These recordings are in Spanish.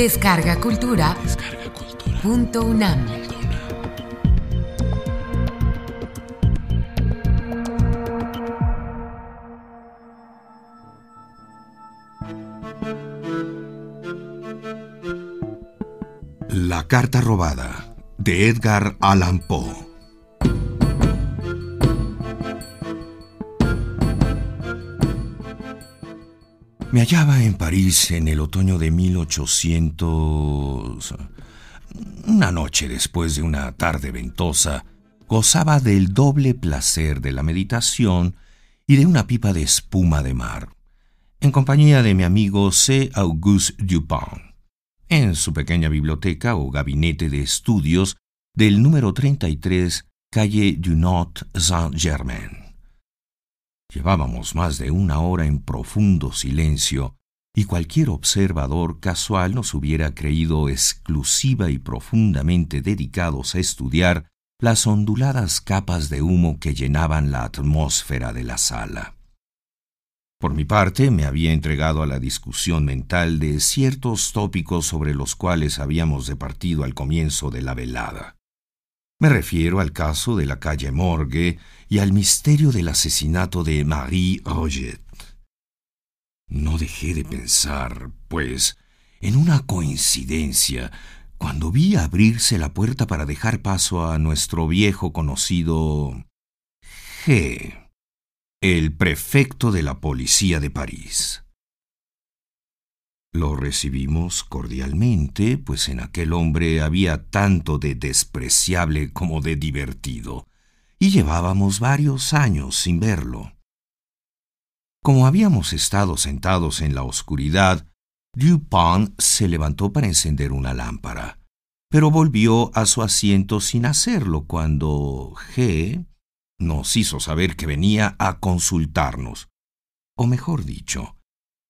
Descarga Cultura. Punto UNAM. La carta robada de Edgar Allan Poe. Me hallaba en París en el otoño de 1800. Una noche después de una tarde ventosa, gozaba del doble placer de la meditación y de una pipa de espuma de mar, en compañía de mi amigo C. Auguste Dupin, en su pequeña biblioteca o gabinete de estudios del número 33, calle du Nord Saint-Germain. Llevábamos más de una hora en profundo silencio, y cualquier observador casual nos hubiera creído exclusiva y profundamente dedicados a estudiar las onduladas capas de humo que llenaban la atmósfera de la sala. Por mi parte, me había entregado a la discusión mental de ciertos tópicos sobre los cuales habíamos departido al comienzo de la velada. Me refiero al caso de la calle Morgue y al misterio del asesinato de Marie Roget. No dejé de pensar, pues, en una coincidencia cuando vi abrirse la puerta para dejar paso a nuestro viejo conocido G, el prefecto de la policía de París. Lo recibimos cordialmente, pues en aquel hombre había tanto de despreciable como de divertido, y llevábamos varios años sin verlo. Como habíamos estado sentados en la oscuridad, Dupin se levantó para encender una lámpara, pero volvió a su asiento sin hacerlo cuando G nos hizo saber que venía a consultarnos, o mejor dicho,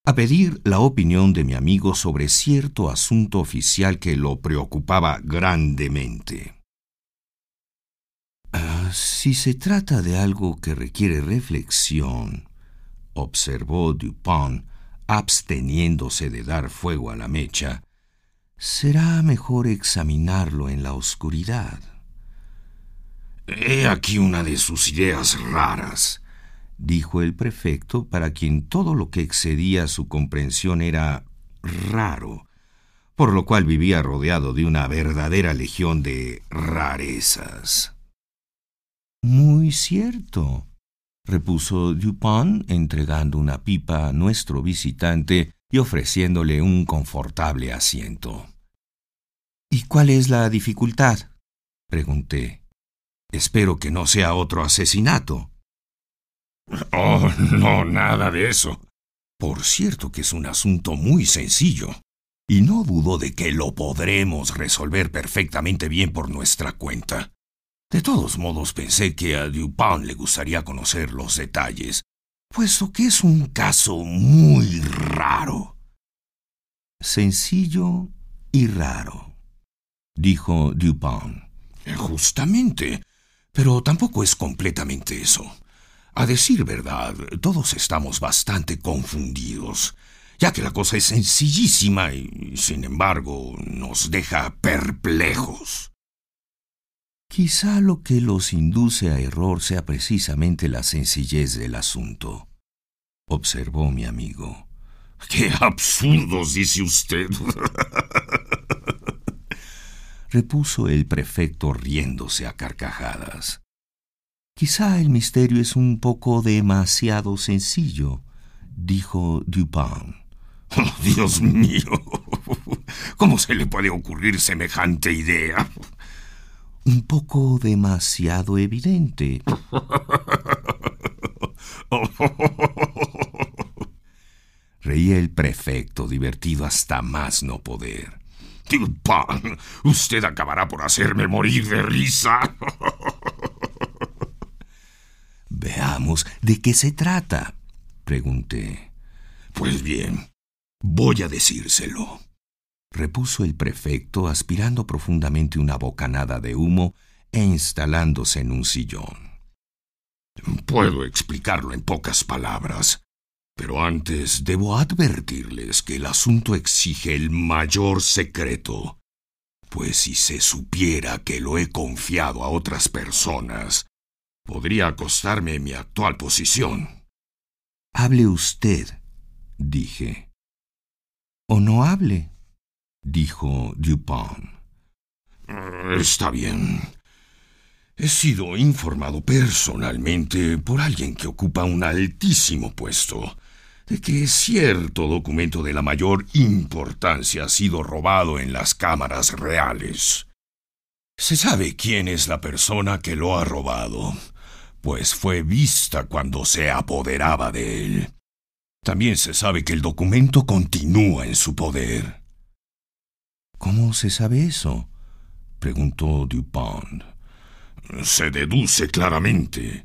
a pedir la opinión de mi amigo sobre cierto asunto oficial que lo preocupaba grandemente. Ah, si se trata de algo que requiere reflexión, observó Dupin, absteniéndose de dar fuego a la mecha, será mejor examinarlo en la oscuridad. He aquí una de sus ideas raras, dijo el prefecto, para quien todo lo que excedía su comprensión era raro, por lo cual vivía rodeado de una verdadera legión de rarezas. Muy cierto, repuso Dupin, entregando una pipa a nuestro visitante y ofreciéndole un confortable asiento. ¿Y cuál es la dificultad? pregunté. Espero que no sea otro asesinato. Oh, no, nada de eso. Por cierto que es un asunto muy sencillo, y no dudo de que lo podremos resolver perfectamente bien por nuestra cuenta. De todos modos pensé que a Dupin le gustaría conocer los detalles, puesto que es un caso muy raro. Sencillo y raro, dijo Dupin. Justamente, pero tampoco es completamente eso. A decir verdad, todos estamos bastante confundidos, ya que la cosa es sencillísima y, sin embargo, nos deja perplejos. Quizá lo que los induce a error sea precisamente la sencillez del asunto, observó mi amigo. ¡Qué absurdos, dice usted! repuso el prefecto riéndose a carcajadas. Quizá el misterio es un poco demasiado sencillo, dijo Dupin. Oh, Dios mío. ¿Cómo se le puede ocurrir semejante idea? Un poco demasiado evidente. Reía el prefecto, divertido hasta más no poder. Dupin, usted acabará por hacerme morir de risa. Veamos de qué se trata, pregunté. Pues bien, voy a decírselo, repuso el prefecto, aspirando profundamente una bocanada de humo e instalándose en un sillón. Puedo explicarlo en pocas palabras, Pero antes debo advertirles que el asunto exige el mayor secreto. Pues si se supiera que lo he confiado a otras personas, podría acostarme en mi actual posición. Hable usted, dije. O no hable, dijo Dupont. Está bien. He sido informado personalmente por alguien que ocupa un altísimo puesto de que cierto documento de la mayor importancia ha sido robado en las cámaras reales. Se sabe quién es la persona que lo ha robado, pues fue vista cuando se apoderaba de él. También se sabe que el documento continúa en su poder. ¿Cómo se sabe eso? preguntó Dupont. Se deduce claramente,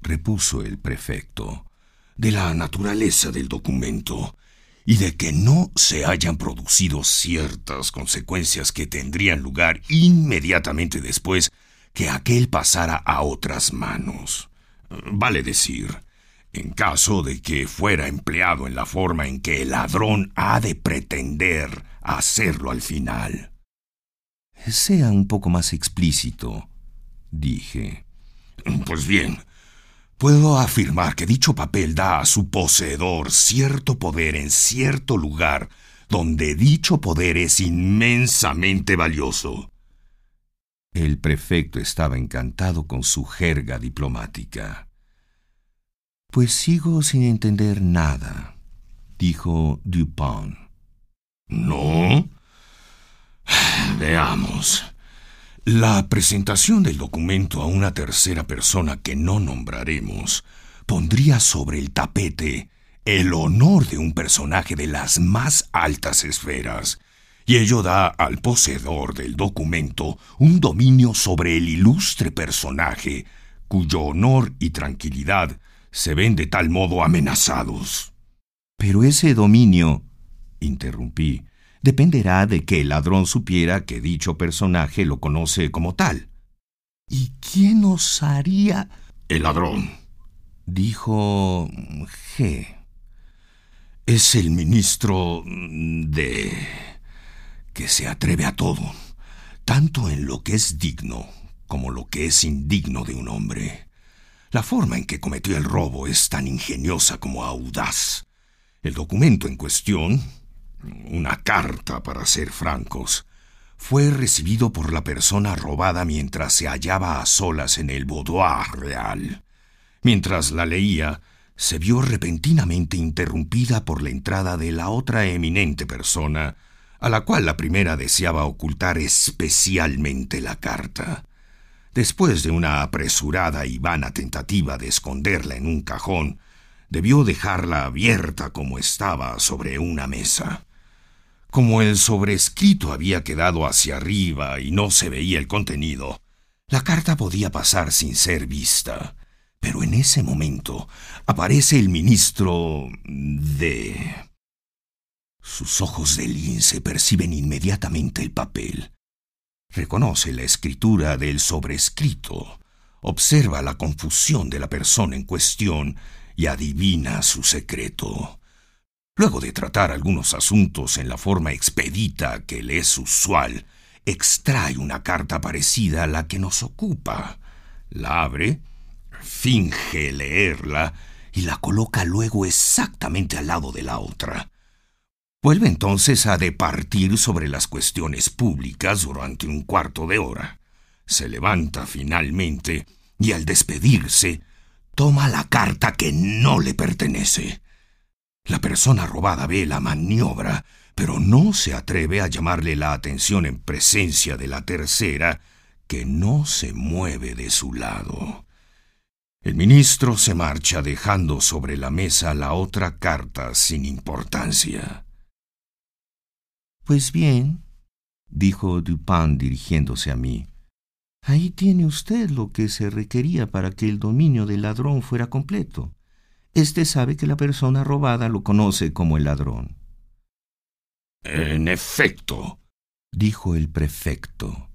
repuso el prefecto, de la naturaleza del documento y de que no se hayan producido ciertas consecuencias que tendrían lugar inmediatamente después que aquel pasara a otras manos. Vale decir, en caso de que fuera empleado en la forma en que el ladrón ha de pretender hacerlo al final. Sea un poco más explícito, dije. Pues bien, puedo afirmar que dicho papel da a su poseedor cierto poder en cierto lugar donde dicho poder es inmensamente valioso. El prefecto estaba encantado con su jerga diplomática. Pues sigo sin entender nada, dijo Dupont. ¿No? Veamos. La presentación del documento a una tercera persona que no nombraremos pondría sobre el tapete el honor de un personaje de las más altas esferas, y ello da al poseedor del documento un dominio sobre el ilustre personaje, cuyo honor y tranquilidad se ven de tal modo amenazados. Pero ese dominio, interrumpí, dependerá de que el ladrón supiera que dicho personaje lo conoce como tal. ¿Y quién osaría? El ladrón. Dijo G. Es el ministro de... que se atreve a todo, tanto en lo que es digno como lo que es indigno de un hombre. La forma en que cometió el robo es tan ingeniosa como audaz. El documento en cuestión, una carta para ser francos, fue recibido por la persona robada mientras se hallaba a solas en el boudoir real. Mientras la leía, se vio repentinamente interrumpida por la entrada de la otra eminente persona, a la cual la primera deseaba ocultar especialmente la carta. Después de una apresurada y vana tentativa de esconderla en un cajón, debió dejarla abierta como estaba sobre una mesa. Como el sobrescrito había quedado hacia arriba y no se veía el contenido, la carta podía pasar sin ser vista. Pero en ese momento aparece el ministro de... Sus ojos de lince perciben inmediatamente el papel. Reconoce la escritura del sobrescrito, observa la confusión de la persona en cuestión y adivina su secreto. Luego de tratar algunos asuntos en la forma expedita que le es usual, extrae una carta parecida a la que nos ocupa, la abre, finge leerla y la coloca luego exactamente al lado de la otra. Vuelve entonces a departir sobre las cuestiones públicas durante un cuarto de hora. Se levanta finalmente y al despedirse toma la carta que no le pertenece. La persona robada ve la maniobra, pero no se atreve a llamarle la atención en presencia de la tercera, que no se mueve de su lado. El ministro se marcha dejando sobre la mesa la otra carta sin importancia. Pues bien, dijo Dupin dirigiéndose a mí, ahí tiene usted lo que se requería para que el dominio del ladrón fuera completo. Este sabe que la persona robada lo conoce como el ladrón. En efecto, dijo el prefecto,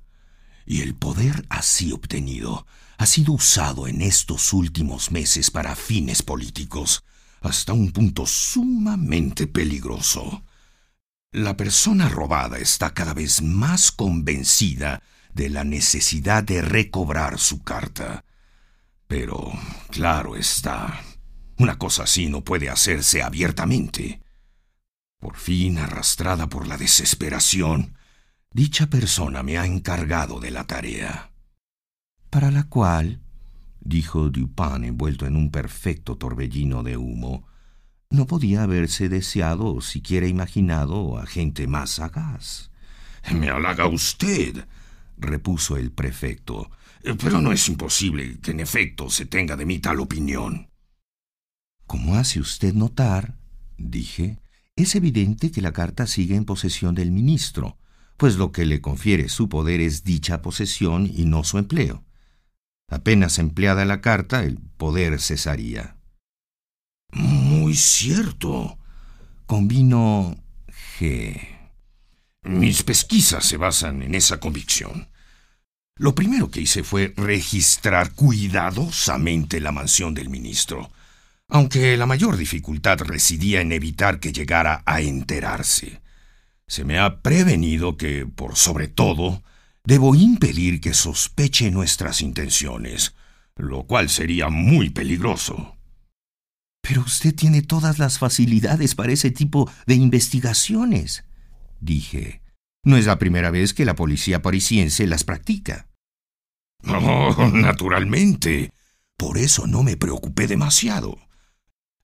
y el poder así obtenido ha sido usado en estos últimos meses para fines políticos, hasta un punto sumamente peligroso. La persona robada está cada vez más convencida de la necesidad de recobrar su carta. Pero, claro está, una cosa así no puede hacerse abiertamente. Por fin, arrastrada por la desesperación, dicha persona me ha encargado de la tarea. Para la cual, dijo Dupin envuelto en un perfecto torbellino de humo, no podía haberse deseado o siquiera imaginado a gente más sagaz. Me halaga usted, repuso el prefecto, pero no es imposible que en efecto se tenga de mí tal opinión. Como hace usted notar, dije, es evidente que la carta sigue en posesión del ministro, pues lo que le confiere su poder es dicha posesión y no su empleo. Apenas empleada la carta, el poder cesaría. Muy cierto, convino G. Mis pesquisas se basan en esa convicción. Lo primero que hice fue registrar cuidadosamente la mansión del ministro aunque la mayor dificultad residía en evitar que llegara a enterarse. Se me ha prevenido que, por sobre todo, debo impedir que sospeche nuestras intenciones, lo cual sería muy peligroso. Pero usted tiene todas las facilidades para ese tipo de investigaciones, dije. No es la primera vez que la policía parisiense las practica. Oh, naturalmente. Por eso no me preocupé demasiado.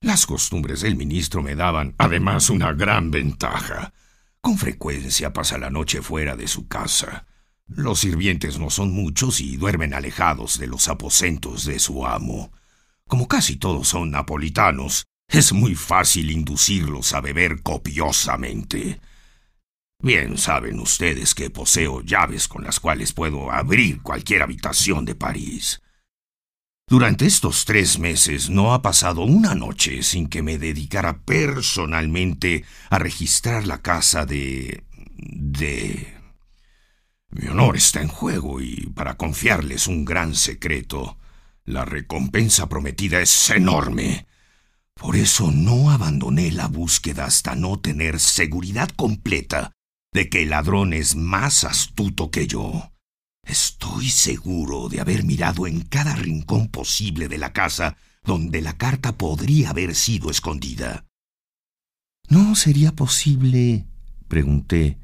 Las costumbres del ministro me daban, además, una gran ventaja. Con frecuencia pasa la noche fuera de su casa. Los sirvientes no son muchos y duermen alejados de los aposentos de su amo. Como casi todos son napolitanos, es muy fácil inducirlos a beber copiosamente. Bien saben ustedes que poseo llaves con las cuales puedo abrir cualquier habitación de París. Durante estos tres meses no ha pasado una noche sin que me dedicara personalmente a registrar la casa de... de... Mi honor está en juego y para confiarles un gran secreto, la recompensa prometida es enorme. Por eso no abandoné la búsqueda hasta no tener seguridad completa de que el ladrón es más astuto que yo. Estoy seguro de haber mirado en cada rincón posible de la casa donde la carta podría haber sido escondida. ¿No sería posible, pregunté,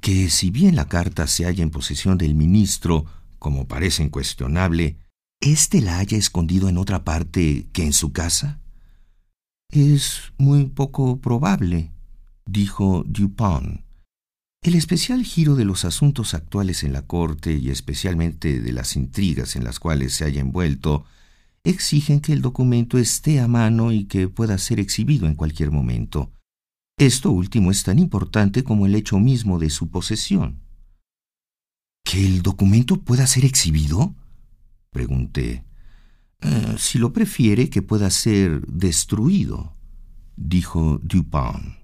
que si bien la carta se halla en posesión del ministro, como parece incuestionable, éste la haya escondido en otra parte que en su casa? Es muy poco probable, dijo Dupin. El especial giro de los asuntos actuales en la Corte y especialmente de las intrigas en las cuales se haya envuelto exigen que el documento esté a mano y que pueda ser exhibido en cualquier momento. Esto último es tan importante como el hecho mismo de su posesión. ¿Que el documento pueda ser exhibido? pregunté. Eh, si lo prefiere, que pueda ser destruido, dijo Dupin.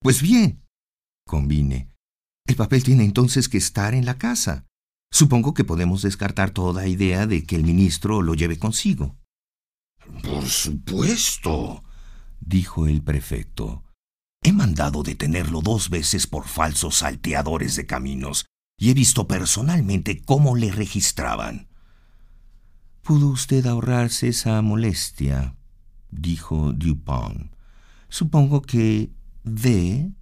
Pues bien, convine. El papel tiene entonces que estar en la casa. Supongo que podemos descartar toda idea de que el ministro lo lleve consigo. Por supuesto, dijo el prefecto. He mandado detenerlo dos veces por falsos salteadores de caminos y he visto personalmente cómo le registraban. Pudo usted ahorrarse esa molestia, dijo Dupont. Supongo que D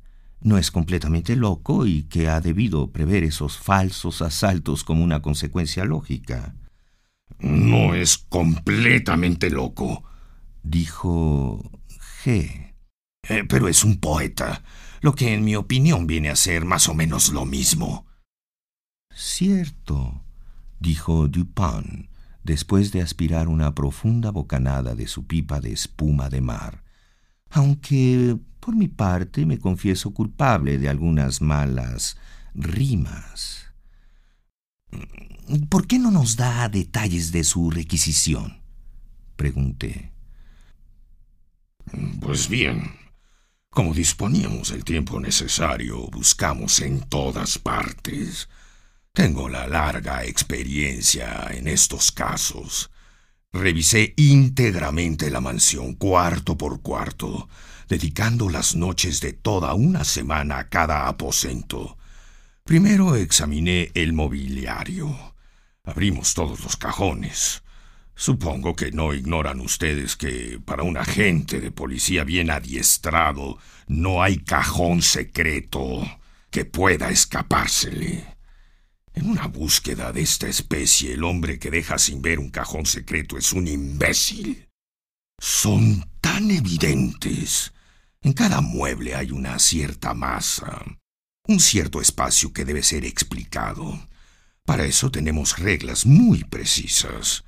no es completamente loco y que ha debido prever esos falsos asaltos como una consecuencia lógica. No es completamente loco, dijo G. Eh, pero es un poeta, lo que en mi opinión viene a ser más o menos lo mismo. Cierto, dijo Dupin, después de aspirar una profunda bocanada de su pipa de espuma de mar aunque por mi parte me confieso culpable de algunas malas rimas. ¿Por qué no nos da detalles de su requisición? pregunté. Pues bien, como disponíamos del tiempo necesario, buscamos en todas partes. Tengo la larga experiencia en estos casos. Revisé íntegramente la mansión, cuarto por cuarto, dedicando las noches de toda una semana a cada aposento. Primero examiné el mobiliario. Abrimos todos los cajones. Supongo que no ignoran ustedes que para un agente de policía bien adiestrado no hay cajón secreto que pueda escapársele. En una búsqueda de esta especie, el hombre que deja sin ver un cajón secreto es un imbécil. Son tan evidentes. En cada mueble hay una cierta masa, un cierto espacio que debe ser explicado. Para eso tenemos reglas muy precisas.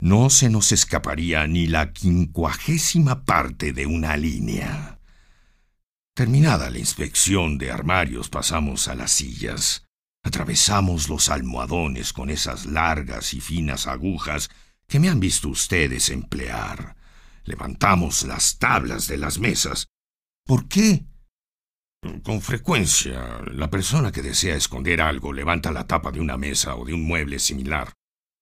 No se nos escaparía ni la quincuagésima parte de una línea. Terminada la inspección de armarios, pasamos a las sillas. Atravesamos los almohadones con esas largas y finas agujas que me han visto ustedes emplear. Levantamos las tablas de las mesas. ¿Por qué? Con frecuencia, la persona que desea esconder algo levanta la tapa de una mesa o de un mueble similar,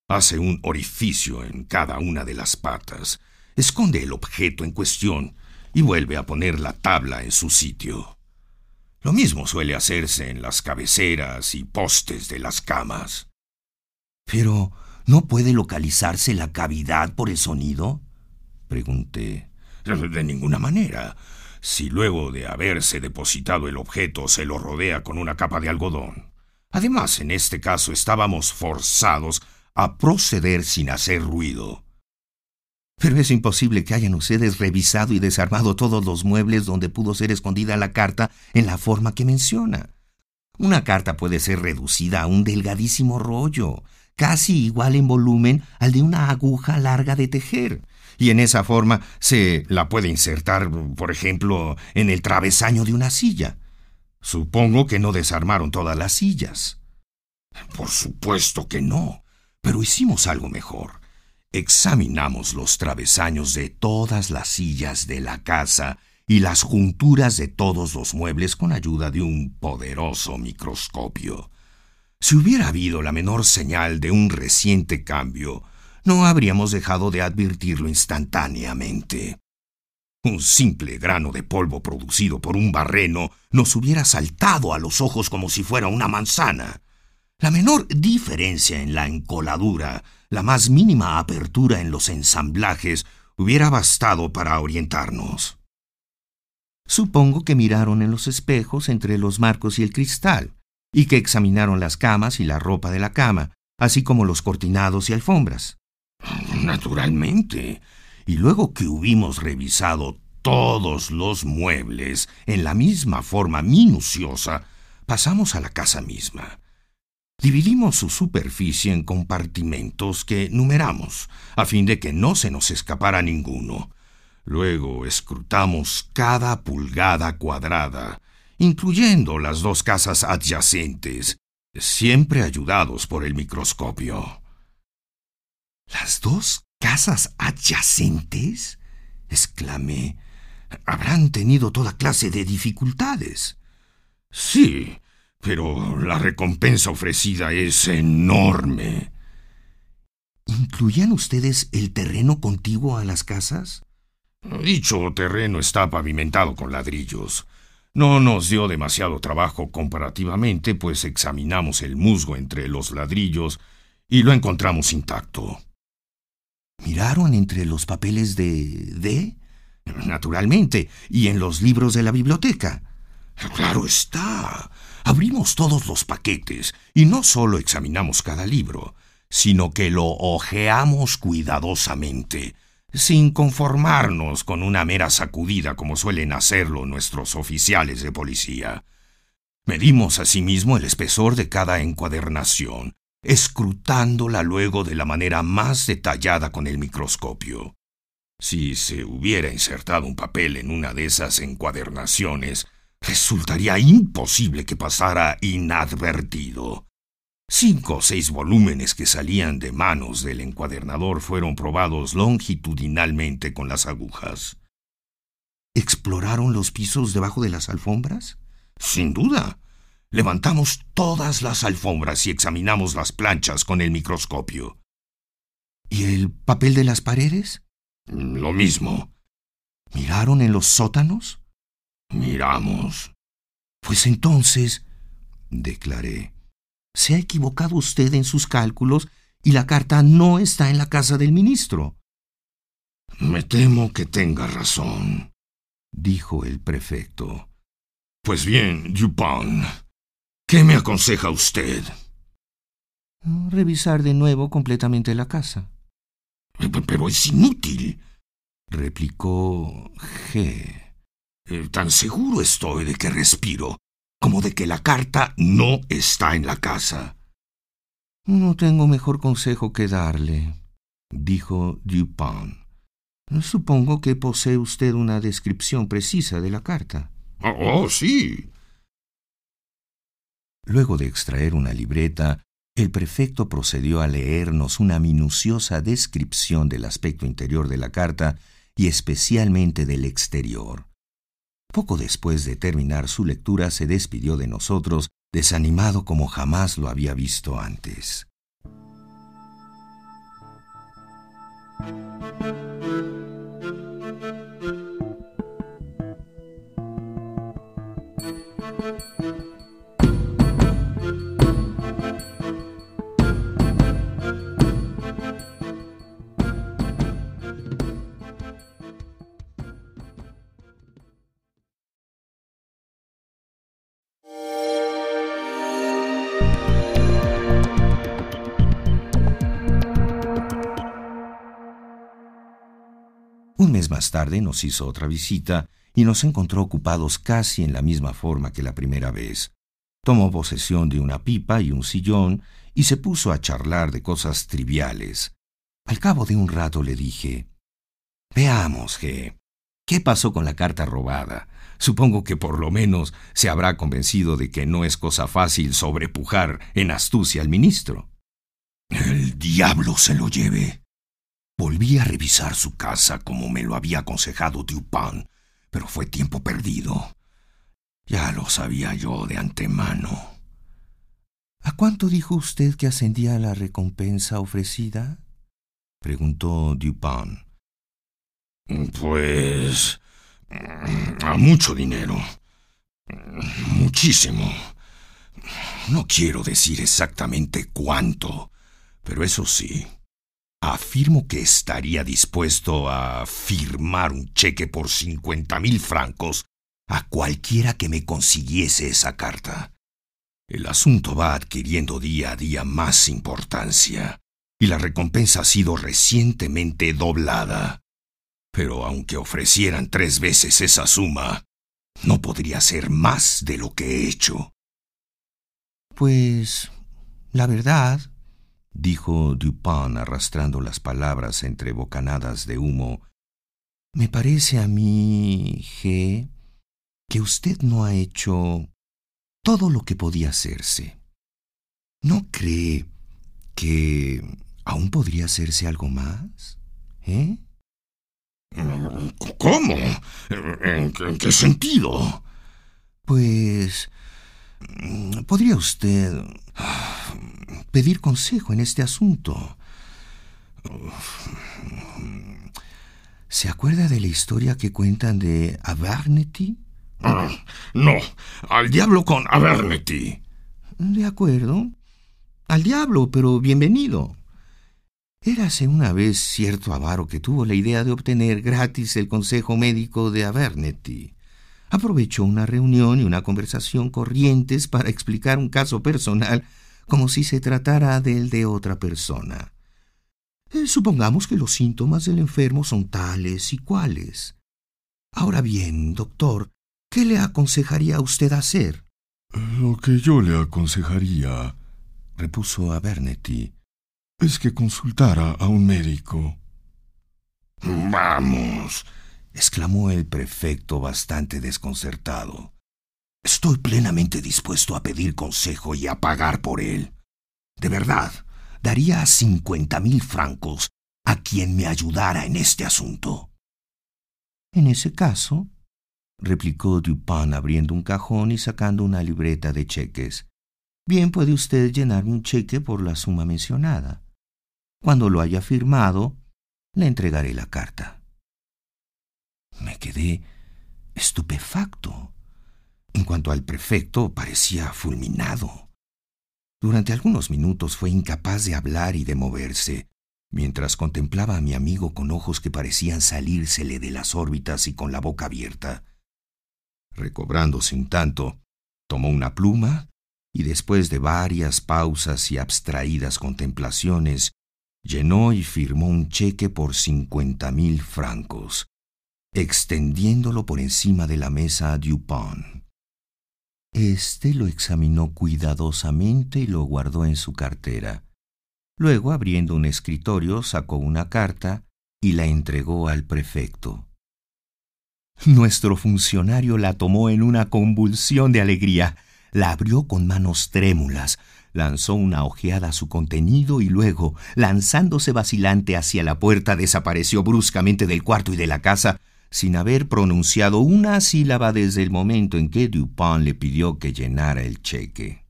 hace un orificio en cada una de las patas, esconde el objeto en cuestión y vuelve a poner la tabla en su sitio. Lo mismo suele hacerse en las cabeceras y postes de las camas. Pero, ¿no puede localizarse la cavidad por el sonido? Pregunté. De ninguna manera. Si luego de haberse depositado el objeto se lo rodea con una capa de algodón. Además, en este caso estábamos forzados a proceder sin hacer ruido. Pero es imposible que hayan ustedes revisado y desarmado todos los muebles donde pudo ser escondida la carta en la forma que menciona. Una carta puede ser reducida a un delgadísimo rollo, casi igual en volumen al de una aguja larga de tejer, y en esa forma se la puede insertar, por ejemplo, en el travesaño de una silla. Supongo que no desarmaron todas las sillas. Por supuesto que no, pero hicimos algo mejor examinamos los travesaños de todas las sillas de la casa y las junturas de todos los muebles con ayuda de un poderoso microscopio. Si hubiera habido la menor señal de un reciente cambio, no habríamos dejado de advertirlo instantáneamente. Un simple grano de polvo producido por un barreno nos hubiera saltado a los ojos como si fuera una manzana. La menor diferencia en la encoladura la más mínima apertura en los ensamblajes hubiera bastado para orientarnos. Supongo que miraron en los espejos entre los marcos y el cristal, y que examinaron las camas y la ropa de la cama, así como los cortinados y alfombras. Naturalmente. Y luego que hubimos revisado todos los muebles en la misma forma minuciosa, pasamos a la casa misma. Dividimos su superficie en compartimentos que numeramos, a fin de que no se nos escapara ninguno. Luego escrutamos cada pulgada cuadrada, incluyendo las dos casas adyacentes, siempre ayudados por el microscopio. ¿Las dos casas adyacentes? exclamé. Habrán tenido toda clase de dificultades. Sí, pero la recompensa ofrecida es enorme. ¿Incluían ustedes el terreno contiguo a las casas? Dicho terreno está pavimentado con ladrillos. No nos dio demasiado trabajo comparativamente, pues examinamos el musgo entre los ladrillos y lo encontramos intacto. ¿Miraron entre los papeles de... de? Naturalmente, y en los libros de la biblioteca. Claro está. Abrimos todos los paquetes y no solo examinamos cada libro, sino que lo hojeamos cuidadosamente, sin conformarnos con una mera sacudida como suelen hacerlo nuestros oficiales de policía. Medimos asimismo el espesor de cada encuadernación, escrutándola luego de la manera más detallada con el microscopio. Si se hubiera insertado un papel en una de esas encuadernaciones, resultaría imposible que pasara inadvertido. Cinco o seis volúmenes que salían de manos del encuadernador fueron probados longitudinalmente con las agujas. ¿Exploraron los pisos debajo de las alfombras? Sin duda. Levantamos todas las alfombras y examinamos las planchas con el microscopio. ¿Y el papel de las paredes? Lo mismo. ¿Miraron en los sótanos? Miramos. Pues entonces, declaré, se ha equivocado usted en sus cálculos y la carta no está en la casa del ministro. Me temo que tenga razón, dijo el prefecto. Pues bien, Dupin, ¿qué me aconseja usted? Revisar de nuevo completamente la casa. Pero es inútil, replicó G. Eh, tan seguro estoy de que respiro como de que la carta no está en la casa. No tengo mejor consejo que darle, dijo Dupin. Supongo que posee usted una descripción precisa de la carta. Oh, oh, sí. Luego de extraer una libreta, el prefecto procedió a leernos una minuciosa descripción del aspecto interior de la carta y especialmente del exterior. Poco después de terminar su lectura se despidió de nosotros, desanimado como jamás lo había visto antes. Más tarde nos hizo otra visita y nos encontró ocupados casi en la misma forma que la primera vez. Tomó posesión de una pipa y un sillón y se puso a charlar de cosas triviales. Al cabo de un rato le dije, Veamos, G. ¿Qué pasó con la carta robada? Supongo que por lo menos se habrá convencido de que no es cosa fácil sobrepujar en astucia al ministro. El diablo se lo lleve, Volví a revisar su casa como me lo había aconsejado Dupin, pero fue tiempo perdido. Ya lo sabía yo de antemano. ¿A cuánto dijo usted que ascendía la recompensa ofrecida? preguntó Dupin. Pues... a mucho dinero. Muchísimo. No quiero decir exactamente cuánto, pero eso sí, Afirmo que estaría dispuesto a firmar un cheque por cincuenta mil francos a cualquiera que me consiguiese esa carta. El asunto va adquiriendo día a día más importancia, y la recompensa ha sido recientemente doblada. Pero aunque ofrecieran tres veces esa suma, no podría ser más de lo que he hecho. Pues, la verdad, dijo Dupin arrastrando las palabras entre bocanadas de humo, me parece a mí, G, que usted no ha hecho todo lo que podía hacerse. ¿No cree que aún podría hacerse algo más? ¿Eh? ¿Cómo? ¿En, qué sentido? Pues... ¿Podría usted pedir consejo en este asunto. ¿Se acuerda de la historia que cuentan de Abernethy? Ah, no, al diablo con Abernethy. De acuerdo. Al diablo, pero bienvenido. Érase una vez cierto avaro que tuvo la idea de obtener gratis el consejo médico de Abernethy. Aprovechó una reunión y una conversación corrientes para explicar un caso personal como si se tratara del de otra persona. Eh, supongamos que los síntomas del enfermo son tales y cuales. Ahora bien, doctor, ¿qué le aconsejaría a usted hacer? Lo que yo le aconsejaría, repuso Abernethy, es que consultara a un médico. Vamos, exclamó el prefecto bastante desconcertado. Estoy plenamente dispuesto a pedir consejo y a pagar por él. De verdad, daría cincuenta mil francos a quien me ayudara en este asunto. En ese caso, replicó Dupin abriendo un cajón y sacando una libreta de cheques, bien puede usted llenarme un cheque por la suma mencionada. Cuando lo haya firmado, le entregaré la carta. Me quedé estupefacto. En cuanto al prefecto, parecía fulminado. Durante algunos minutos fue incapaz de hablar y de moverse, mientras contemplaba a mi amigo con ojos que parecían salírsele de las órbitas y con la boca abierta. Recobrándose un tanto, tomó una pluma y después de varias pausas y abstraídas contemplaciones, llenó y firmó un cheque por cincuenta mil francos, extendiéndolo por encima de la mesa a Dupont. Este lo examinó cuidadosamente y lo guardó en su cartera. Luego, abriendo un escritorio, sacó una carta y la entregó al prefecto. Nuestro funcionario la tomó en una convulsión de alegría, la abrió con manos trémulas, lanzó una ojeada a su contenido y luego, lanzándose vacilante hacia la puerta, desapareció bruscamente del cuarto y de la casa, sin haber pronunciado una sílaba desde el momento en que Dupin le pidió que llenara el cheque.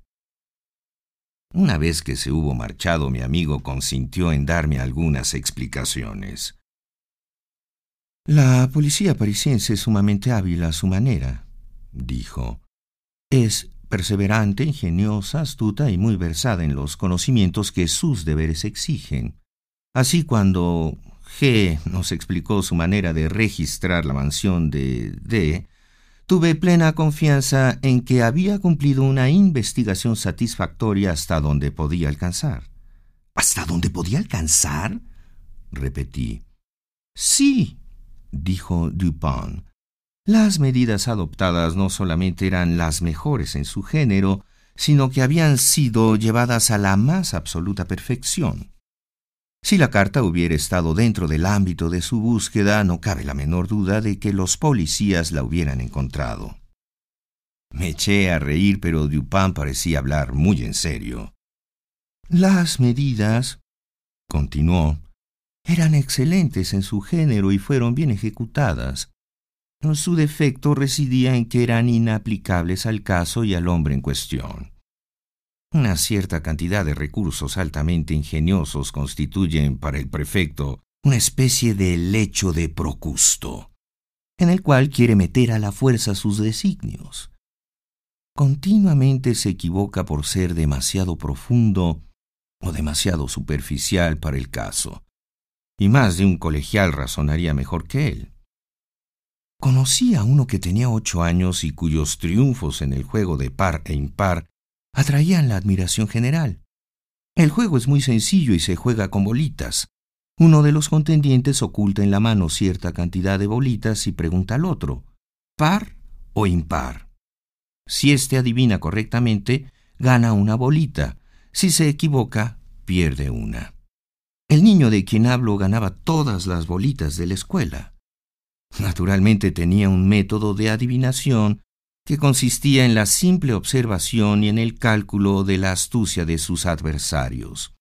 Una vez que se hubo marchado, mi amigo consintió en darme algunas explicaciones. La policía parisiense es sumamente hábil a su manera, dijo. Es perseverante, ingeniosa, astuta y muy versada en los conocimientos que sus deberes exigen. Así cuando G nos explicó su manera de registrar la mansión de D, tuve plena confianza en que había cumplido una investigación satisfactoria hasta donde podía alcanzar. ¿Hasta donde podía alcanzar? repetí. Sí, dijo Dupont. Las medidas adoptadas no solamente eran las mejores en su género, sino que habían sido llevadas a la más absoluta perfección. Si la carta hubiera estado dentro del ámbito de su búsqueda, no cabe la menor duda de que los policías la hubieran encontrado. Me eché a reír, pero Dupin parecía hablar muy en serio. Las medidas, continuó, eran excelentes en su género y fueron bien ejecutadas. Su defecto residía en que eran inaplicables al caso y al hombre en cuestión. Una cierta cantidad de recursos altamente ingeniosos constituyen para el prefecto una especie de lecho de Procusto, en el cual quiere meter a la fuerza sus designios. Continuamente se equivoca por ser demasiado profundo o demasiado superficial para el caso, y más de un colegial razonaría mejor que él. Conocí a uno que tenía ocho años y cuyos triunfos en el juego de par e impar atraían la admiración general. El juego es muy sencillo y se juega con bolitas. Uno de los contendientes oculta en la mano cierta cantidad de bolitas y pregunta al otro, ¿par o impar? Si éste adivina correctamente, gana una bolita. Si se equivoca, pierde una. El niño de quien hablo ganaba todas las bolitas de la escuela. Naturalmente tenía un método de adivinación que consistía en la simple observación y en el cálculo de la astucia de sus adversarios.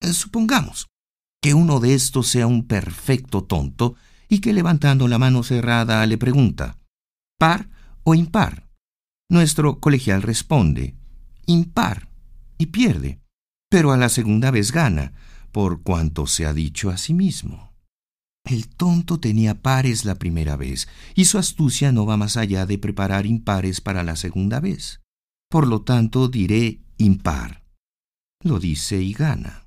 Eh, supongamos que uno de estos sea un perfecto tonto y que levantando la mano cerrada le pregunta ¿par o impar? Nuestro colegial responde impar y pierde, pero a la segunda vez gana, por cuanto se ha dicho a sí mismo. El tonto tenía pares la primera vez, y su astucia no va más allá de preparar impares para la segunda vez. Por lo tanto, diré impar. Lo dice y gana.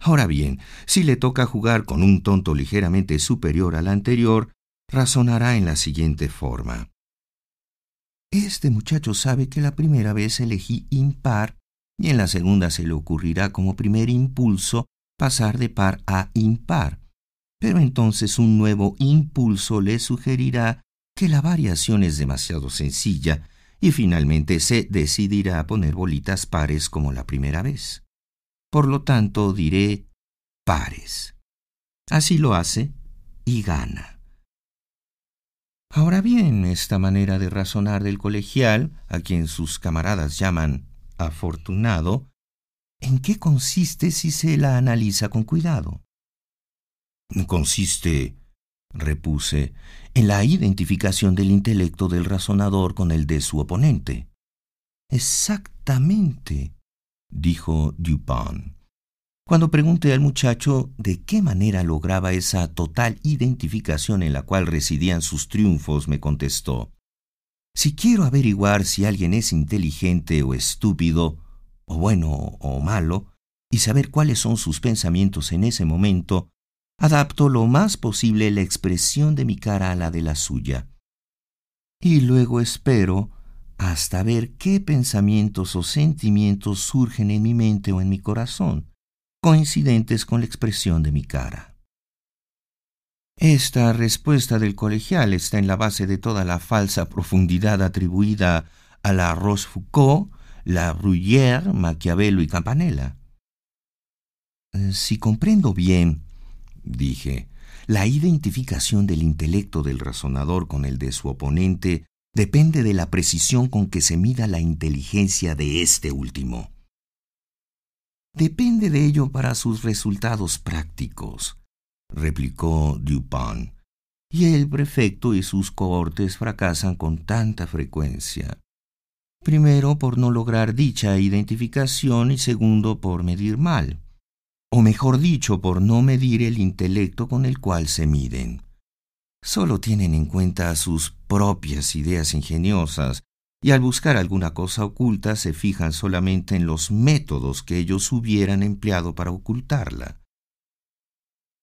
Ahora bien, si le toca jugar con un tonto ligeramente superior al anterior, razonará en la siguiente forma. Este muchacho sabe que la primera vez elegí impar y en la segunda se le ocurrirá como primer impulso pasar de par a impar pero entonces un nuevo impulso le sugerirá que la variación es demasiado sencilla y finalmente se decidirá a poner bolitas pares como la primera vez. Por lo tanto, diré pares. Así lo hace y gana. Ahora bien, esta manera de razonar del colegial, a quien sus camaradas llaman afortunado, ¿en qué consiste si se la analiza con cuidado? Consiste, repuse, en la identificación del intelecto del razonador con el de su oponente. Exactamente, dijo Dupin. Cuando pregunté al muchacho de qué manera lograba esa total identificación en la cual residían sus triunfos, me contestó, si quiero averiguar si alguien es inteligente o estúpido, o bueno o malo, y saber cuáles son sus pensamientos en ese momento, adapto lo más posible la expresión de mi cara a la de la suya. Y luego espero hasta ver qué pensamientos o sentimientos surgen en mi mente o en mi corazón, coincidentes con la expresión de mi cara. Esta respuesta del colegial está en la base de toda la falsa profundidad atribuida a la Rochefoucauld, la Bruyère, Maquiavelo y Campanella. Si comprendo bien, dije, la identificación del intelecto del razonador con el de su oponente depende de la precisión con que se mida la inteligencia de este último. Depende de ello para sus resultados prácticos, replicó Dupin, y el prefecto y sus cohortes fracasan con tanta frecuencia. Primero por no lograr dicha identificación y segundo por medir mal o mejor dicho, por no medir el intelecto con el cual se miden. Solo tienen en cuenta sus propias ideas ingeniosas y al buscar alguna cosa oculta se fijan solamente en los métodos que ellos hubieran empleado para ocultarla.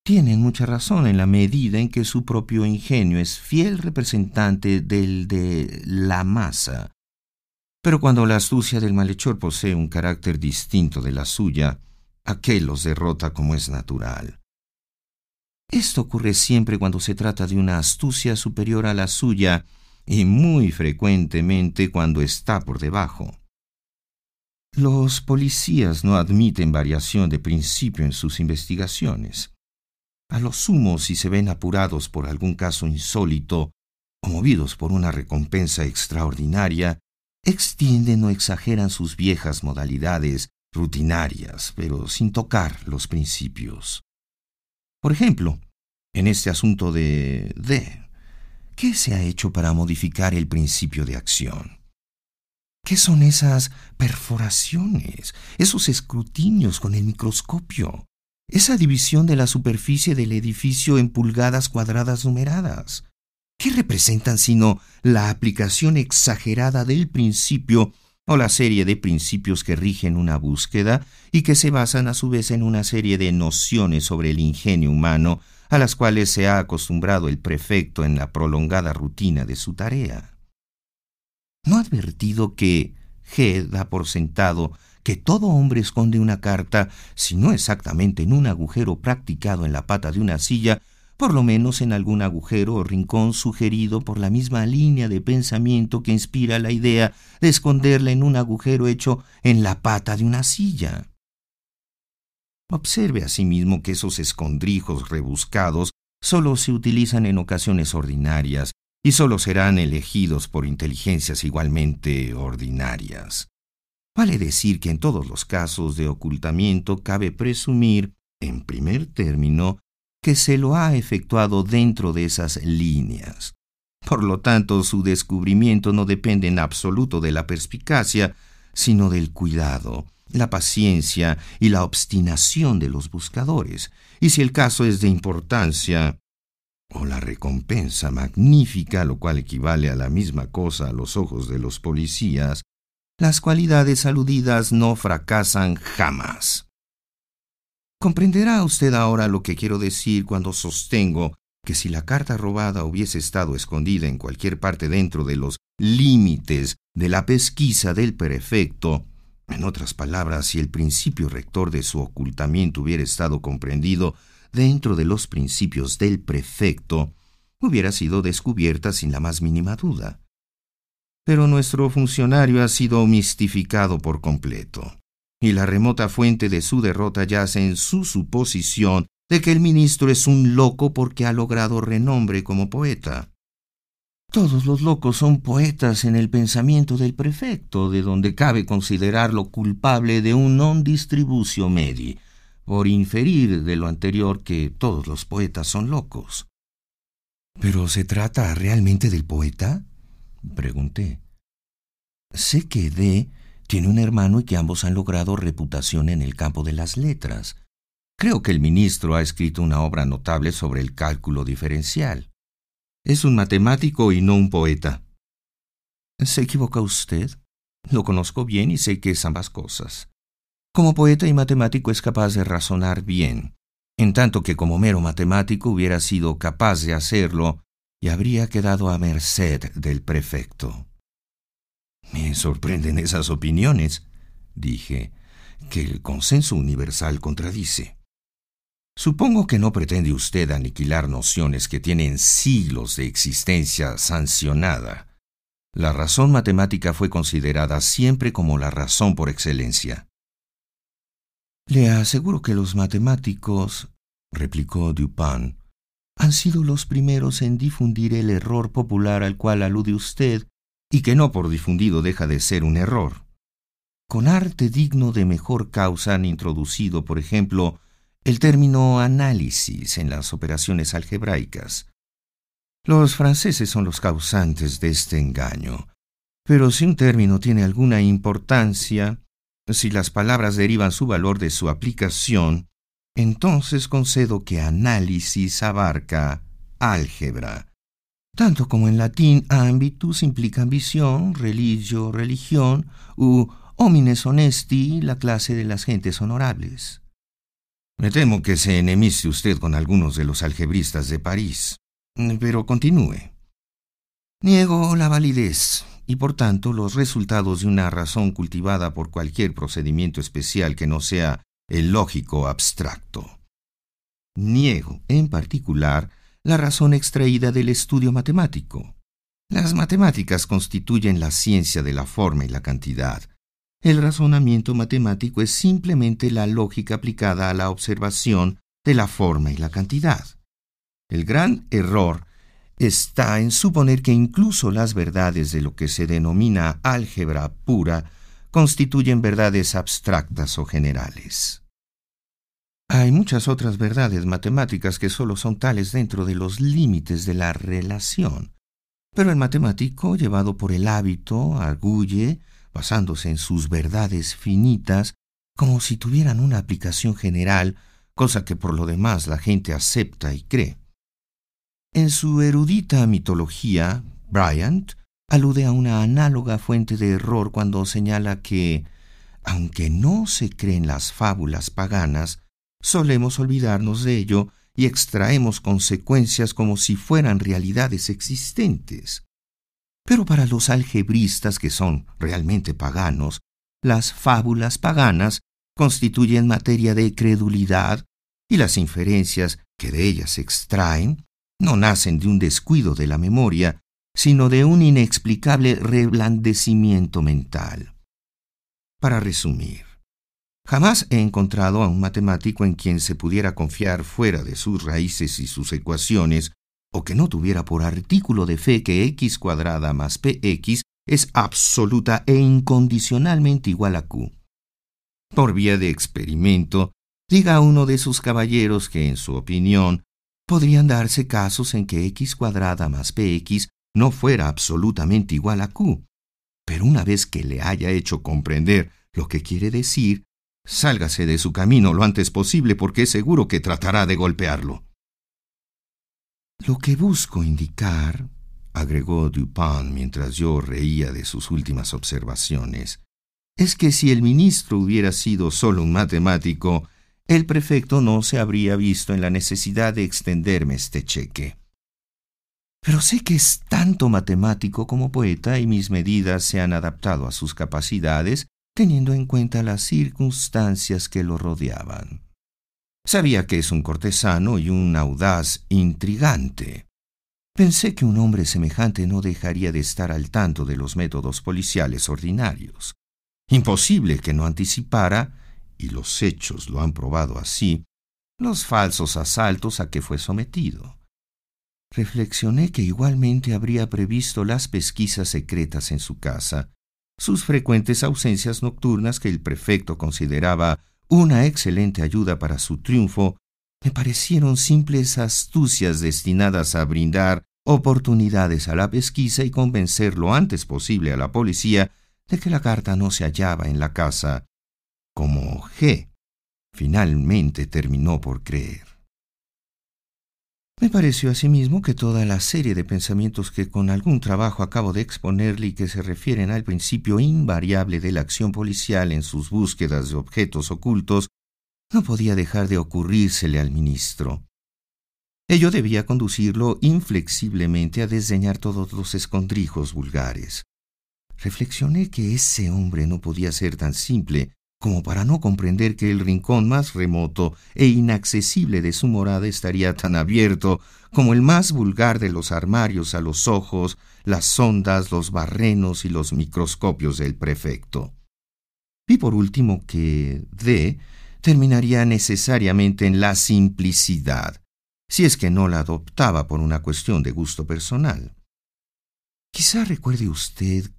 Tienen mucha razón en la medida en que su propio ingenio es fiel representante del de la masa. Pero cuando la astucia del malhechor posee un carácter distinto de la suya, aquel los derrota como es natural. Esto ocurre siempre cuando se trata de una astucia superior a la suya y muy frecuentemente cuando está por debajo. Los policías no admiten variación de principio en sus investigaciones. A lo sumo, si se ven apurados por algún caso insólito o movidos por una recompensa extraordinaria, extienden o exageran sus viejas modalidades rutinarias, pero sin tocar los principios. Por ejemplo, en este asunto de D, ¿qué se ha hecho para modificar el principio de acción? ¿Qué son esas perforaciones, esos escrutinios con el microscopio, esa división de la superficie del edificio en pulgadas cuadradas numeradas? ¿Qué representan sino la aplicación exagerada del principio o la serie de principios que rigen una búsqueda y que se basan a su vez en una serie de nociones sobre el ingenio humano a las cuales se ha acostumbrado el prefecto en la prolongada rutina de su tarea. ¿No advertido que G da por sentado que todo hombre esconde una carta, si no exactamente en un agujero practicado en la pata de una silla, por lo menos en algún agujero o rincón sugerido por la misma línea de pensamiento que inspira la idea de esconderla en un agujero hecho en la pata de una silla. Observe asimismo que esos escondrijos rebuscados solo se utilizan en ocasiones ordinarias y solo serán elegidos por inteligencias igualmente ordinarias. Vale decir que en todos los casos de ocultamiento cabe presumir, en primer término, que se lo ha efectuado dentro de esas líneas. Por lo tanto, su descubrimiento no depende en absoluto de la perspicacia, sino del cuidado, la paciencia y la obstinación de los buscadores. Y si el caso es de importancia, o la recompensa magnífica, lo cual equivale a la misma cosa a los ojos de los policías, las cualidades aludidas no fracasan jamás. Comprenderá usted ahora lo que quiero decir cuando sostengo que si la carta robada hubiese estado escondida en cualquier parte dentro de los límites de la pesquisa del prefecto, en otras palabras, si el principio rector de su ocultamiento hubiera estado comprendido dentro de los principios del prefecto, hubiera sido descubierta sin la más mínima duda. Pero nuestro funcionario ha sido mistificado por completo y la remota fuente de su derrota yace en su suposición de que el ministro es un loco porque ha logrado renombre como poeta. Todos los locos son poetas en el pensamiento del prefecto, de donde cabe considerarlo culpable de un non distributio medi, por inferir de lo anterior que todos los poetas son locos. ¿Pero se trata realmente del poeta? pregunté. Sé que D tiene un hermano y que ambos han logrado reputación en el campo de las letras. Creo que el ministro ha escrito una obra notable sobre el cálculo diferencial. Es un matemático y no un poeta. Se equivoca usted. Lo conozco bien y sé que es ambas cosas. Como poeta y matemático es capaz de razonar bien, en tanto que como mero matemático hubiera sido capaz de hacerlo y habría quedado a merced del prefecto. Me sorprenden esas opiniones, dije, que el consenso universal contradice. Supongo que no pretende usted aniquilar nociones que tienen siglos de existencia sancionada. La razón matemática fue considerada siempre como la razón por excelencia. Le aseguro que los matemáticos, replicó Dupin, han sido los primeros en difundir el error popular al cual alude usted, y que no por difundido deja de ser un error. Con arte digno de mejor causa han introducido, por ejemplo, el término análisis en las operaciones algebraicas. Los franceses son los causantes de este engaño, pero si un término tiene alguna importancia, si las palabras derivan su valor de su aplicación, entonces concedo que análisis abarca álgebra. Tanto como en latín ambitus implica ambición, religio, religión, u homines honesti, la clase de las gentes honorables. Me temo que se enemice usted con algunos de los algebristas de París, pero continúe. Niego la validez y por tanto los resultados de una razón cultivada por cualquier procedimiento especial que no sea el lógico abstracto. Niego, en particular, la razón extraída del estudio matemático. Las matemáticas constituyen la ciencia de la forma y la cantidad. El razonamiento matemático es simplemente la lógica aplicada a la observación de la forma y la cantidad. El gran error está en suponer que incluso las verdades de lo que se denomina álgebra pura constituyen verdades abstractas o generales. Hay muchas otras verdades matemáticas que solo son tales dentro de los límites de la relación. Pero el matemático, llevado por el hábito, arguye, basándose en sus verdades finitas, como si tuvieran una aplicación general, cosa que por lo demás la gente acepta y cree. En su erudita mitología, Bryant alude a una análoga fuente de error cuando señala que, aunque no se creen las fábulas paganas, solemos olvidarnos de ello y extraemos consecuencias como si fueran realidades existentes. Pero para los algebristas que son realmente paganos, las fábulas paganas constituyen materia de credulidad y las inferencias que de ellas se extraen no nacen de un descuido de la memoria, sino de un inexplicable reblandecimiento mental. Para resumir, jamás he encontrado a un matemático en quien se pudiera confiar fuera de sus raíces y sus ecuaciones, o que no tuviera por artículo de fe que x cuadrada más px es absoluta e incondicionalmente igual a q. Por vía de experimento, diga a uno de sus caballeros que, en su opinión, podrían darse casos en que x cuadrada más px no fuera absolutamente igual a Q. Pero una vez que le haya hecho comprender lo que quiere decir, sálgase de su camino lo antes posible porque es seguro que tratará de golpearlo. Lo que busco indicar, agregó Dupin mientras yo reía de sus últimas observaciones, es que si el ministro hubiera sido solo un matemático, el prefecto no se habría visto en la necesidad de extenderme este cheque. Pero sé que es tanto matemático como poeta y mis medidas se han adaptado a sus capacidades teniendo en cuenta las circunstancias que lo rodeaban. Sabía que es un cortesano y un audaz intrigante. Pensé que un hombre semejante no dejaría de estar al tanto de los métodos policiales ordinarios. Imposible que no anticipara, y los hechos lo han probado así, los falsos asaltos a que fue sometido. Reflexioné que igualmente habría previsto las pesquisas secretas en su casa, sus frecuentes ausencias nocturnas que el prefecto consideraba una excelente ayuda para su triunfo, me parecieron simples astucias destinadas a brindar oportunidades a la pesquisa y convencer lo antes posible a la policía de que la carta no se hallaba en la casa, como G. finalmente terminó por creer. Me pareció asimismo que toda la serie de pensamientos que con algún trabajo acabo de exponerle y que se refieren al principio invariable de la acción policial en sus búsquedas de objetos ocultos no podía dejar de ocurrírsele al ministro. Ello debía conducirlo inflexiblemente a desdeñar todos los escondrijos vulgares. Reflexioné que ese hombre no podía ser tan simple como para no comprender que el rincón más remoto e inaccesible de su morada estaría tan abierto como el más vulgar de los armarios a los ojos, las sondas, los barrenos y los microscopios del prefecto. Y por último que D terminaría necesariamente en la simplicidad, si es que no la adoptaba por una cuestión de gusto personal. Quizá recuerde usted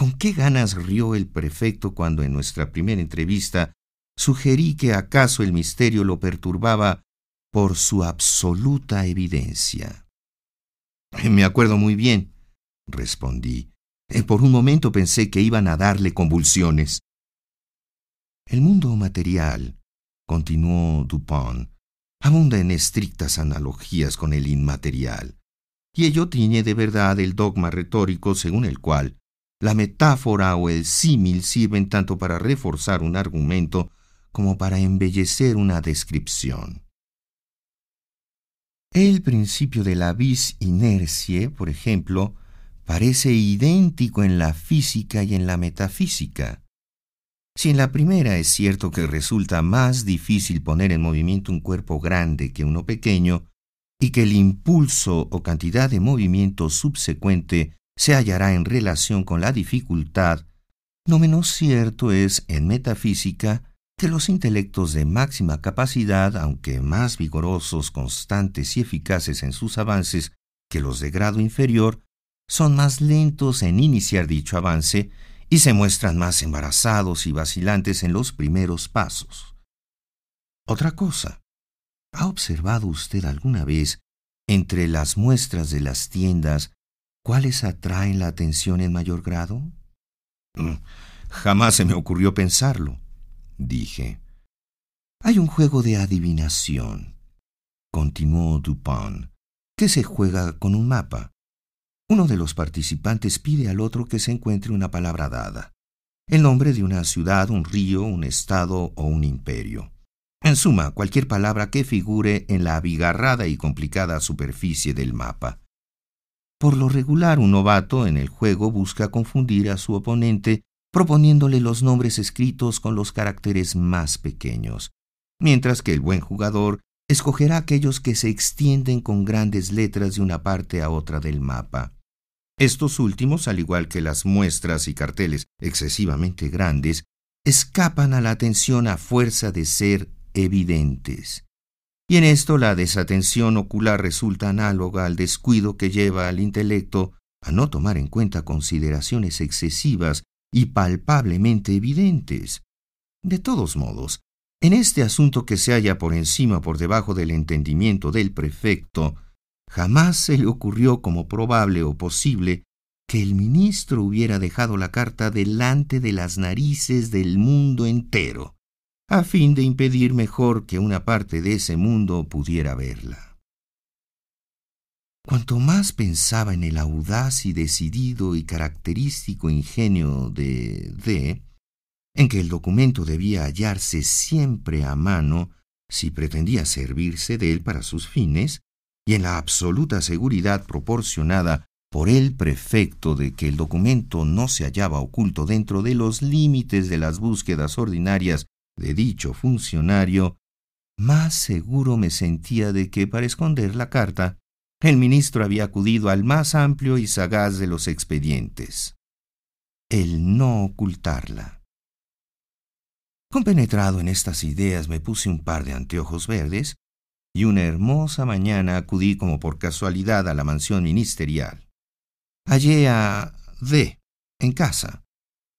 con qué ganas rió el prefecto cuando en nuestra primera entrevista sugerí que acaso el misterio lo perturbaba por su absoluta evidencia. Me acuerdo muy bien, respondí. Eh, por un momento pensé que iban a darle convulsiones. El mundo material, continuó Dupont, abunda en estrictas analogías con el inmaterial, y ello tiene de verdad el dogma retórico según el cual la metáfora o el símil sirven tanto para reforzar un argumento como para embellecer una descripción. El principio de la vis inercie, por ejemplo, parece idéntico en la física y en la metafísica. Si en la primera es cierto que resulta más difícil poner en movimiento un cuerpo grande que uno pequeño, y que el impulso o cantidad de movimiento subsecuente se hallará en relación con la dificultad, no menos cierto es en metafísica que los intelectos de máxima capacidad, aunque más vigorosos, constantes y eficaces en sus avances que los de grado inferior, son más lentos en iniciar dicho avance y se muestran más embarazados y vacilantes en los primeros pasos. Otra cosa, ¿ha observado usted alguna vez entre las muestras de las tiendas cuáles atraen la atención en mayor grado? Mm, jamás se me ocurrió pensarlo, dije. Hay un juego de adivinación, continuó Dupont, que se juega con un mapa. Uno de los participantes pide al otro que se encuentre una palabra dada, el nombre de una ciudad, un río, un estado o un imperio. En suma, cualquier palabra que figure en la abigarrada y complicada superficie del mapa. Por lo regular, un novato en el juego busca confundir a su oponente proponiéndole los nombres escritos con los caracteres más pequeños, mientras que el buen jugador escogerá aquellos que se extienden con grandes letras de una parte a otra del mapa. Estos últimos, al igual que las muestras y carteles excesivamente grandes, escapan a la atención a fuerza de ser evidentes. Y en esto la desatención ocular resulta análoga al descuido que lleva al intelecto a no tomar en cuenta consideraciones excesivas y palpablemente evidentes. De todos modos, en este asunto que se halla por encima por debajo del entendimiento del prefecto, Jamás se le ocurrió como probable o posible que el ministro hubiera dejado la carta delante de las narices del mundo entero, a fin de impedir mejor que una parte de ese mundo pudiera verla. Cuanto más pensaba en el audaz y decidido y característico ingenio de D, en que el documento debía hallarse siempre a mano si pretendía servirse de él para sus fines, y en la absoluta seguridad proporcionada por el prefecto de que el documento no se hallaba oculto dentro de los límites de las búsquedas ordinarias de dicho funcionario, más seguro me sentía de que para esconder la carta, el ministro había acudido al más amplio y sagaz de los expedientes, el no ocultarla. Compenetrado en estas ideas me puse un par de anteojos verdes y una hermosa mañana acudí como por casualidad a la mansión ministerial. Hallé a D en casa,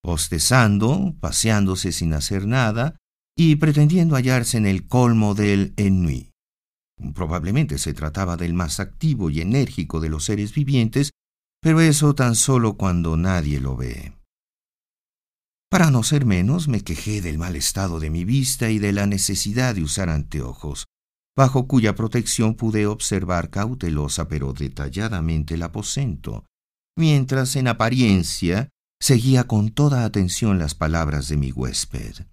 postezando, paseándose sin hacer nada y pretendiendo hallarse en el colmo del ennui. Probablemente se trataba del más activo y enérgico de los seres vivientes, pero eso tan solo cuando nadie lo ve. Para no ser menos, me quejé del mal estado de mi vista y de la necesidad de usar anteojos, bajo cuya protección pude observar cautelosa pero detalladamente el aposento, mientras en apariencia seguía con toda atención las palabras de mi huésped.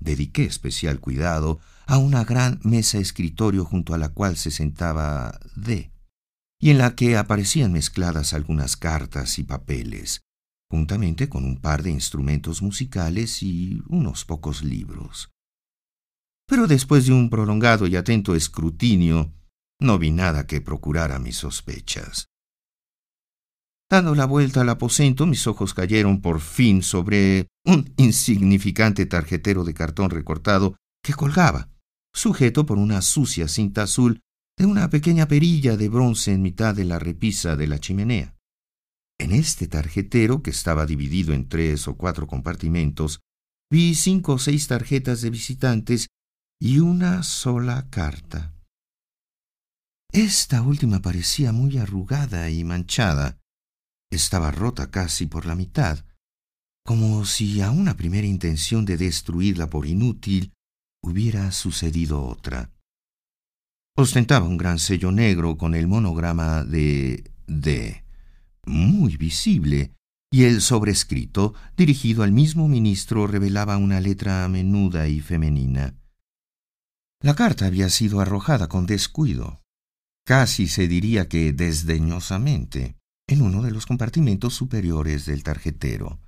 Dediqué especial cuidado a una gran mesa escritorio junto a la cual se sentaba D, y en la que aparecían mezcladas algunas cartas y papeles, juntamente con un par de instrumentos musicales y unos pocos libros. Pero después de un prolongado y atento escrutinio, no vi nada que procurara mis sospechas. Dando la vuelta al aposento, mis ojos cayeron por fin sobre un insignificante tarjetero de cartón recortado que colgaba, sujeto por una sucia cinta azul de una pequeña perilla de bronce en mitad de la repisa de la chimenea. En este tarjetero, que estaba dividido en tres o cuatro compartimentos, vi cinco o seis tarjetas de visitantes y una sola carta. Esta última parecía muy arrugada y manchada. Estaba rota casi por la mitad, como si a una primera intención de destruirla por inútil hubiera sucedido otra. Ostentaba un gran sello negro con el monograma de D muy visible, y el sobrescrito, dirigido al mismo ministro, revelaba una letra menuda y femenina. La carta había sido arrojada con descuido, casi se diría que desdeñosamente, en uno de los compartimentos superiores del tarjetero.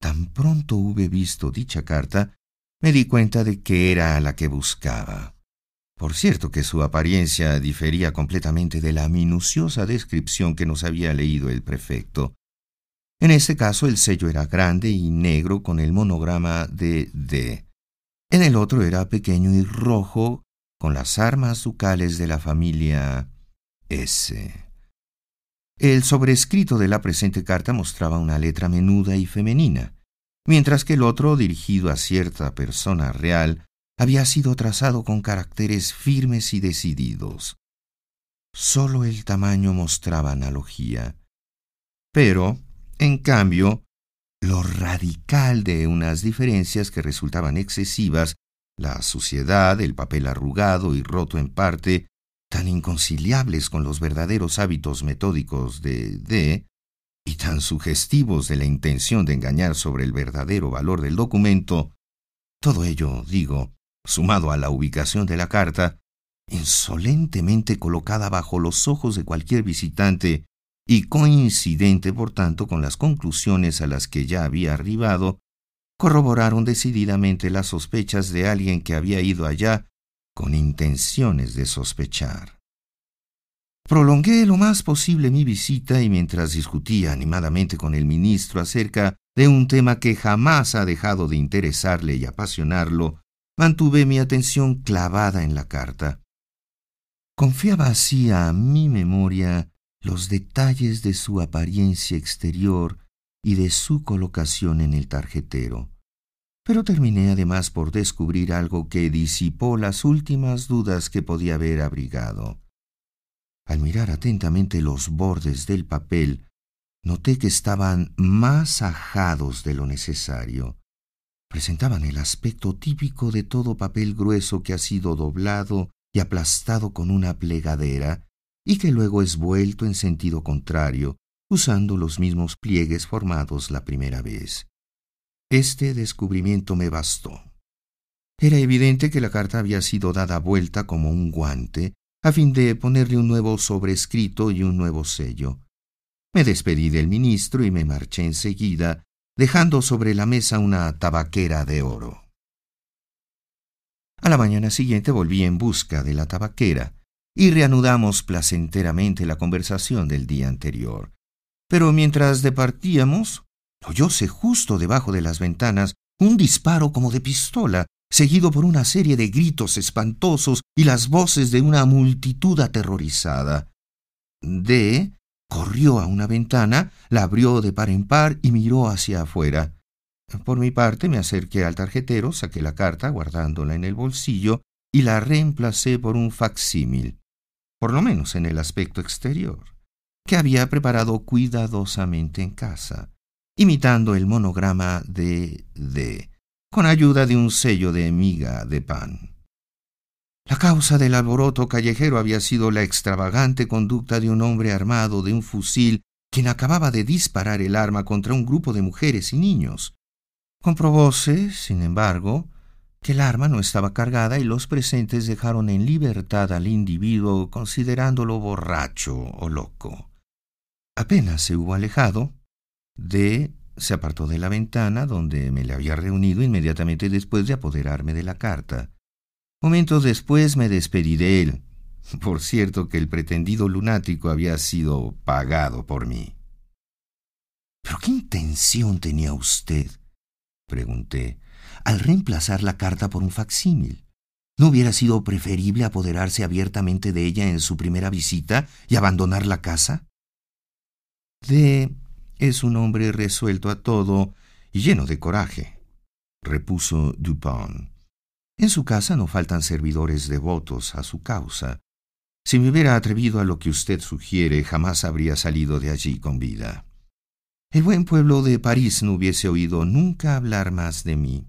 Tan pronto hube visto dicha carta, me di cuenta de que era la que buscaba. Por cierto que su apariencia difería completamente de la minuciosa descripción que nos había leído el prefecto. En este caso el sello era grande y negro con el monograma de D. En el otro era pequeño y rojo con las armas ducales de la familia S. El sobrescrito de la presente carta mostraba una letra menuda y femenina, mientras que el otro, dirigido a cierta persona real, había sido trazado con caracteres firmes y decididos. Solo el tamaño mostraba analogía. Pero, en cambio, lo radical de unas diferencias que resultaban excesivas, la suciedad, el papel arrugado y roto en parte, tan inconciliables con los verdaderos hábitos metódicos de D, y tan sugestivos de la intención de engañar sobre el verdadero valor del documento, todo ello, digo, sumado a la ubicación de la carta, insolentemente colocada bajo los ojos de cualquier visitante y coincidente por tanto con las conclusiones a las que ya había arribado, corroboraron decididamente las sospechas de alguien que había ido allá con intenciones de sospechar. Prolongué lo más posible mi visita y mientras discutía animadamente con el ministro acerca de un tema que jamás ha dejado de interesarle y apasionarlo, mantuve mi atención clavada en la carta. Confiaba así a mi memoria los detalles de su apariencia exterior y de su colocación en el tarjetero. Pero terminé además por descubrir algo que disipó las últimas dudas que podía haber abrigado. Al mirar atentamente los bordes del papel, noté que estaban más ajados de lo necesario presentaban el aspecto típico de todo papel grueso que ha sido doblado y aplastado con una plegadera y que luego es vuelto en sentido contrario, usando los mismos pliegues formados la primera vez. Este descubrimiento me bastó. Era evidente que la carta había sido dada vuelta como un guante, a fin de ponerle un nuevo sobrescrito y un nuevo sello. Me despedí del ministro y me marché enseguida, dejando sobre la mesa una tabaquera de oro. A la mañana siguiente volví en busca de la tabaquera y reanudamos placenteramente la conversación del día anterior. Pero mientras departíamos, oyóse justo debajo de las ventanas un disparo como de pistola, seguido por una serie de gritos espantosos y las voces de una multitud aterrorizada. D Corrió a una ventana, la abrió de par en par y miró hacia afuera. Por mi parte me acerqué al tarjetero, saqué la carta guardándola en el bolsillo y la reemplacé por un facsímil, por lo menos en el aspecto exterior, que había preparado cuidadosamente en casa. Imitando el monograma de D, con ayuda de un sello de miga de pan. La causa del alboroto callejero había sido la extravagante conducta de un hombre armado de un fusil quien acababa de disparar el arma contra un grupo de mujeres y niños. Comprobóse, sin embargo, que el arma no estaba cargada y los presentes dejaron en libertad al individuo considerándolo borracho o loco. Apenas se hubo alejado, D se apartó de la ventana donde me le había reunido inmediatamente después de apoderarme de la carta. Momentos después me despedí de él. Por cierto que el pretendido lunático había sido pagado por mí. ¿Pero qué intención tenía usted? pregunté, al reemplazar la carta por un facsímil. ¿No hubiera sido preferible apoderarse abiertamente de ella en su primera visita y abandonar la casa? D es un hombre resuelto a todo y lleno de coraje, repuso Dupont. En su casa no faltan servidores devotos a su causa. Si me hubiera atrevido a lo que usted sugiere, jamás habría salido de allí con vida. El buen pueblo de París no hubiese oído nunca hablar más de mí.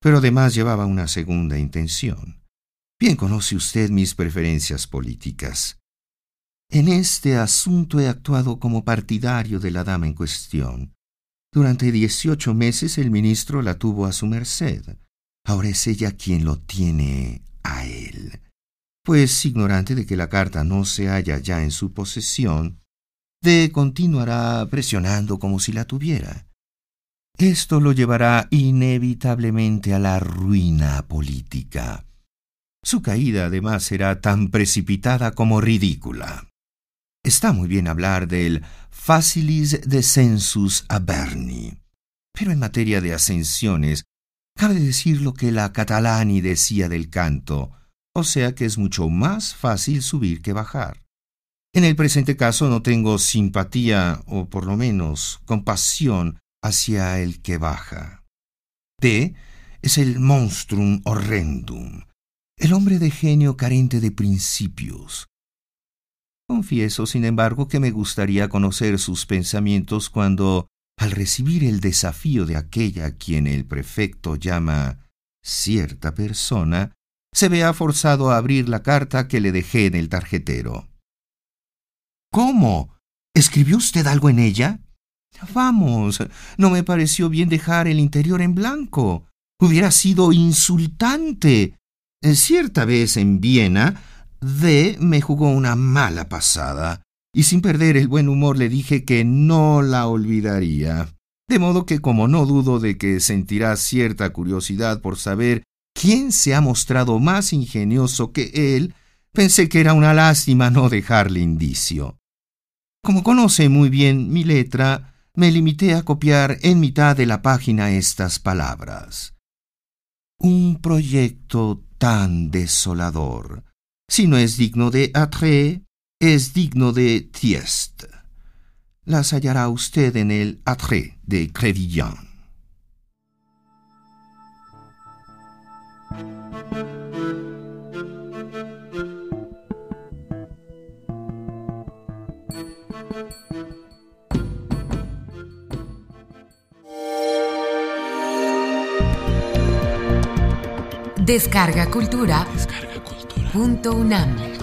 Pero además llevaba una segunda intención. Bien conoce usted mis preferencias políticas. En este asunto he actuado como partidario de la dama en cuestión. Durante dieciocho meses el ministro la tuvo a su merced. Ahora es ella quien lo tiene a él. Pues, ignorante de que la carta no se halla ya en su posesión, de continuará presionando como si la tuviera. Esto lo llevará inevitablemente a la ruina política. Su caída además será tan precipitada como ridícula. Está muy bien hablar del facilis descensus aberni, pero en materia de ascensiones Cabe decir lo que la Catalani decía del canto, o sea que es mucho más fácil subir que bajar. En el presente caso no tengo simpatía, o por lo menos compasión, hacia el que baja. D es el monstrum horrendum, el hombre de genio carente de principios. Confieso, sin embargo, que me gustaría conocer sus pensamientos cuando al recibir el desafío de aquella a quien el prefecto llama cierta persona, se vea forzado a abrir la carta que le dejé en el tarjetero. ¿Cómo? ¿Escribió usted algo en ella? Vamos, no me pareció bien dejar el interior en blanco. Hubiera sido insultante. Cierta vez en Viena, D me jugó una mala pasada y sin perder el buen humor le dije que no la olvidaría. De modo que como no dudo de que sentirá cierta curiosidad por saber quién se ha mostrado más ingenioso que él, pensé que era una lástima no dejarle indicio. Como conoce muy bien mi letra, me limité a copiar en mitad de la página estas palabras. Un proyecto tan desolador, si no es digno de Atre, es digno de Tiest. Las hallará usted en el Atre de Crevillon. Descarga Cultura. Descarga Cultura. Punto UNAM.